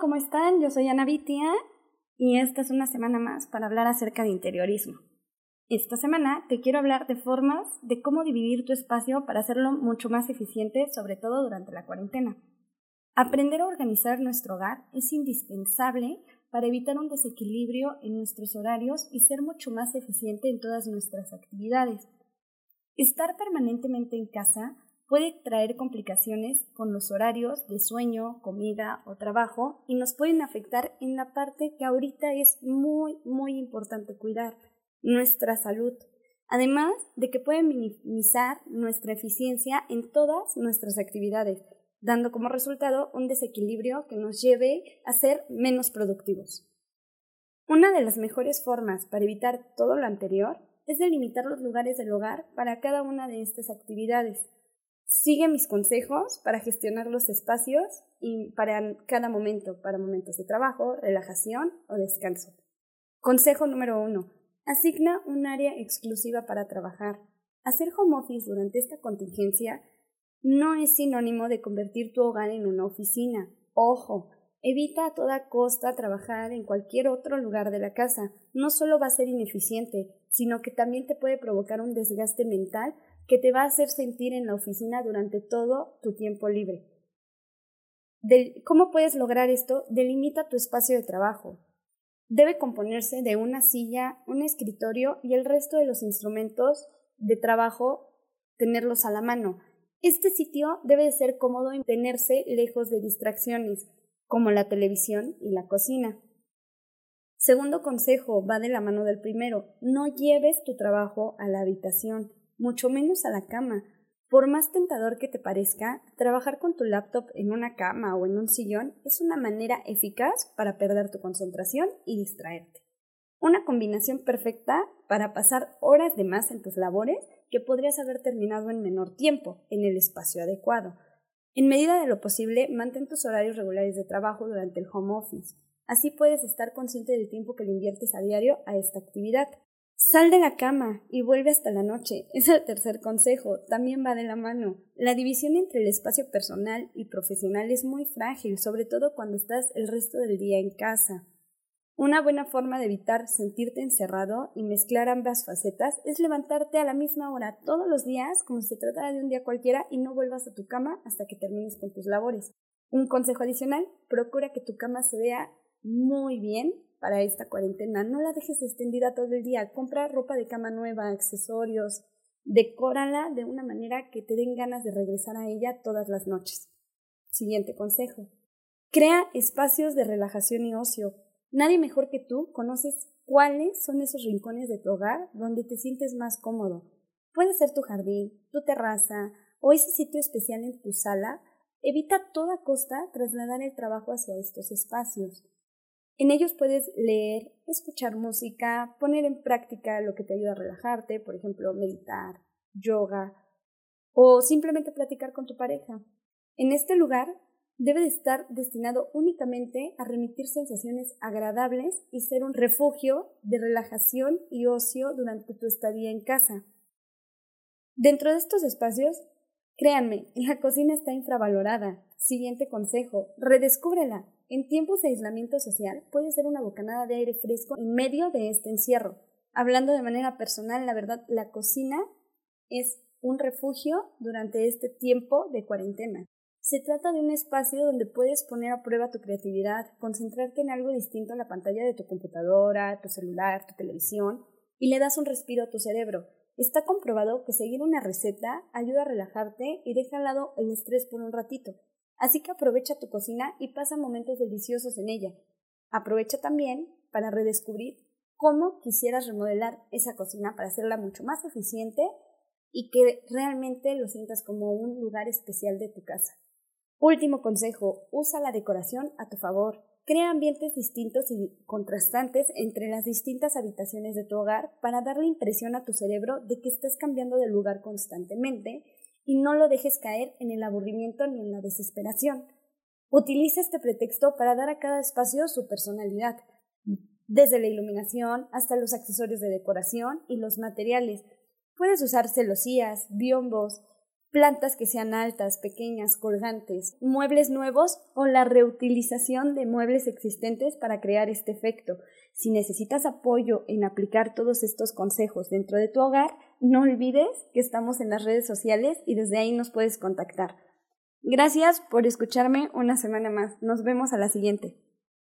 ¿cómo están? Yo soy Ana Vitia y esta es una semana más para hablar acerca de interiorismo. Esta semana te quiero hablar de formas de cómo dividir tu espacio para hacerlo mucho más eficiente, sobre todo durante la cuarentena. Aprender a organizar nuestro hogar es indispensable para evitar un desequilibrio en nuestros horarios y ser mucho más eficiente en todas nuestras actividades. Estar permanentemente en casa puede traer complicaciones con los horarios de sueño, comida o trabajo y nos pueden afectar en la parte que ahorita es muy, muy importante cuidar, nuestra salud. Además de que pueden minimizar nuestra eficiencia en todas nuestras actividades, dando como resultado un desequilibrio que nos lleve a ser menos productivos. Una de las mejores formas para evitar todo lo anterior es delimitar los lugares del hogar para cada una de estas actividades Sigue mis consejos para gestionar los espacios y para cada momento, para momentos de trabajo, relajación o descanso. Consejo número uno. Asigna un área exclusiva para trabajar. Hacer home office durante esta contingencia no es sinónimo de convertir tu hogar en una oficina. Ojo, evita a toda costa trabajar en cualquier otro lugar de la casa. No solo va a ser ineficiente, sino que también te puede provocar un desgaste mental que te va a hacer sentir en la oficina durante todo tu tiempo libre. ¿Cómo puedes lograr esto? Delimita tu espacio de trabajo. Debe componerse de una silla, un escritorio y el resto de los instrumentos de trabajo tenerlos a la mano. Este sitio debe ser cómodo y tenerse lejos de distracciones, como la televisión y la cocina. Segundo consejo, va de la mano del primero, no lleves tu trabajo a la habitación mucho menos a la cama. Por más tentador que te parezca, trabajar con tu laptop en una cama o en un sillón es una manera eficaz para perder tu concentración y distraerte. Una combinación perfecta para pasar horas de más en tus labores que podrías haber terminado en menor tiempo, en el espacio adecuado. En medida de lo posible, mantén tus horarios regulares de trabajo durante el home office. Así puedes estar consciente del tiempo que le inviertes a diario a esta actividad. Sal de la cama y vuelve hasta la noche. Es el tercer consejo. También va de la mano. La división entre el espacio personal y profesional es muy frágil, sobre todo cuando estás el resto del día en casa. Una buena forma de evitar sentirte encerrado y mezclar ambas facetas es levantarte a la misma hora todos los días como si se tratara de un día cualquiera y no vuelvas a tu cama hasta que termines con tus labores. Un consejo adicional, procura que tu cama se vea muy bien para esta cuarentena. No la dejes extendida todo el día. Compra ropa de cama nueva, accesorios. Decórala de una manera que te den ganas de regresar a ella todas las noches. Siguiente consejo. Crea espacios de relajación y ocio. Nadie mejor que tú conoces cuáles son esos rincones de tu hogar donde te sientes más cómodo. Puede ser tu jardín, tu terraza o ese sitio especial en tu sala. Evita a toda costa trasladar el trabajo hacia estos espacios. En ellos puedes leer, escuchar música, poner en práctica lo que te ayuda a relajarte, por ejemplo, meditar, yoga o simplemente platicar con tu pareja. En este lugar debe de estar destinado únicamente a remitir sensaciones agradables y ser un refugio de relajación y ocio durante tu estadía en casa. Dentro de estos espacios, créanme, la cocina está infravalorada. Siguiente consejo, redescúbrela. En tiempos de aislamiento social puede ser una bocanada de aire fresco en medio de este encierro. Hablando de manera personal, la verdad, la cocina es un refugio durante este tiempo de cuarentena. Se trata de un espacio donde puedes poner a prueba tu creatividad, concentrarte en algo distinto a la pantalla de tu computadora, tu celular, tu televisión, y le das un respiro a tu cerebro. Está comprobado que seguir una receta ayuda a relajarte y deja al lado el estrés por un ratito. Así que aprovecha tu cocina y pasa momentos deliciosos en ella. Aprovecha también para redescubrir cómo quisieras remodelar esa cocina para hacerla mucho más eficiente y que realmente lo sientas como un lugar especial de tu casa. Último consejo, usa la decoración a tu favor. Crea ambientes distintos y contrastantes entre las distintas habitaciones de tu hogar para darle impresión a tu cerebro de que estás cambiando de lugar constantemente y no lo dejes caer en el aburrimiento ni en la desesperación. Utiliza este pretexto para dar a cada espacio su personalidad, desde la iluminación hasta los accesorios de decoración y los materiales. Puedes usar celosías, biombos, plantas que sean altas, pequeñas, colgantes, muebles nuevos o la reutilización de muebles existentes para crear este efecto. Si necesitas apoyo en aplicar todos estos consejos dentro de tu hogar, no olvides que estamos en las redes sociales y desde ahí nos puedes contactar. Gracias por escucharme una semana más. Nos vemos a la siguiente.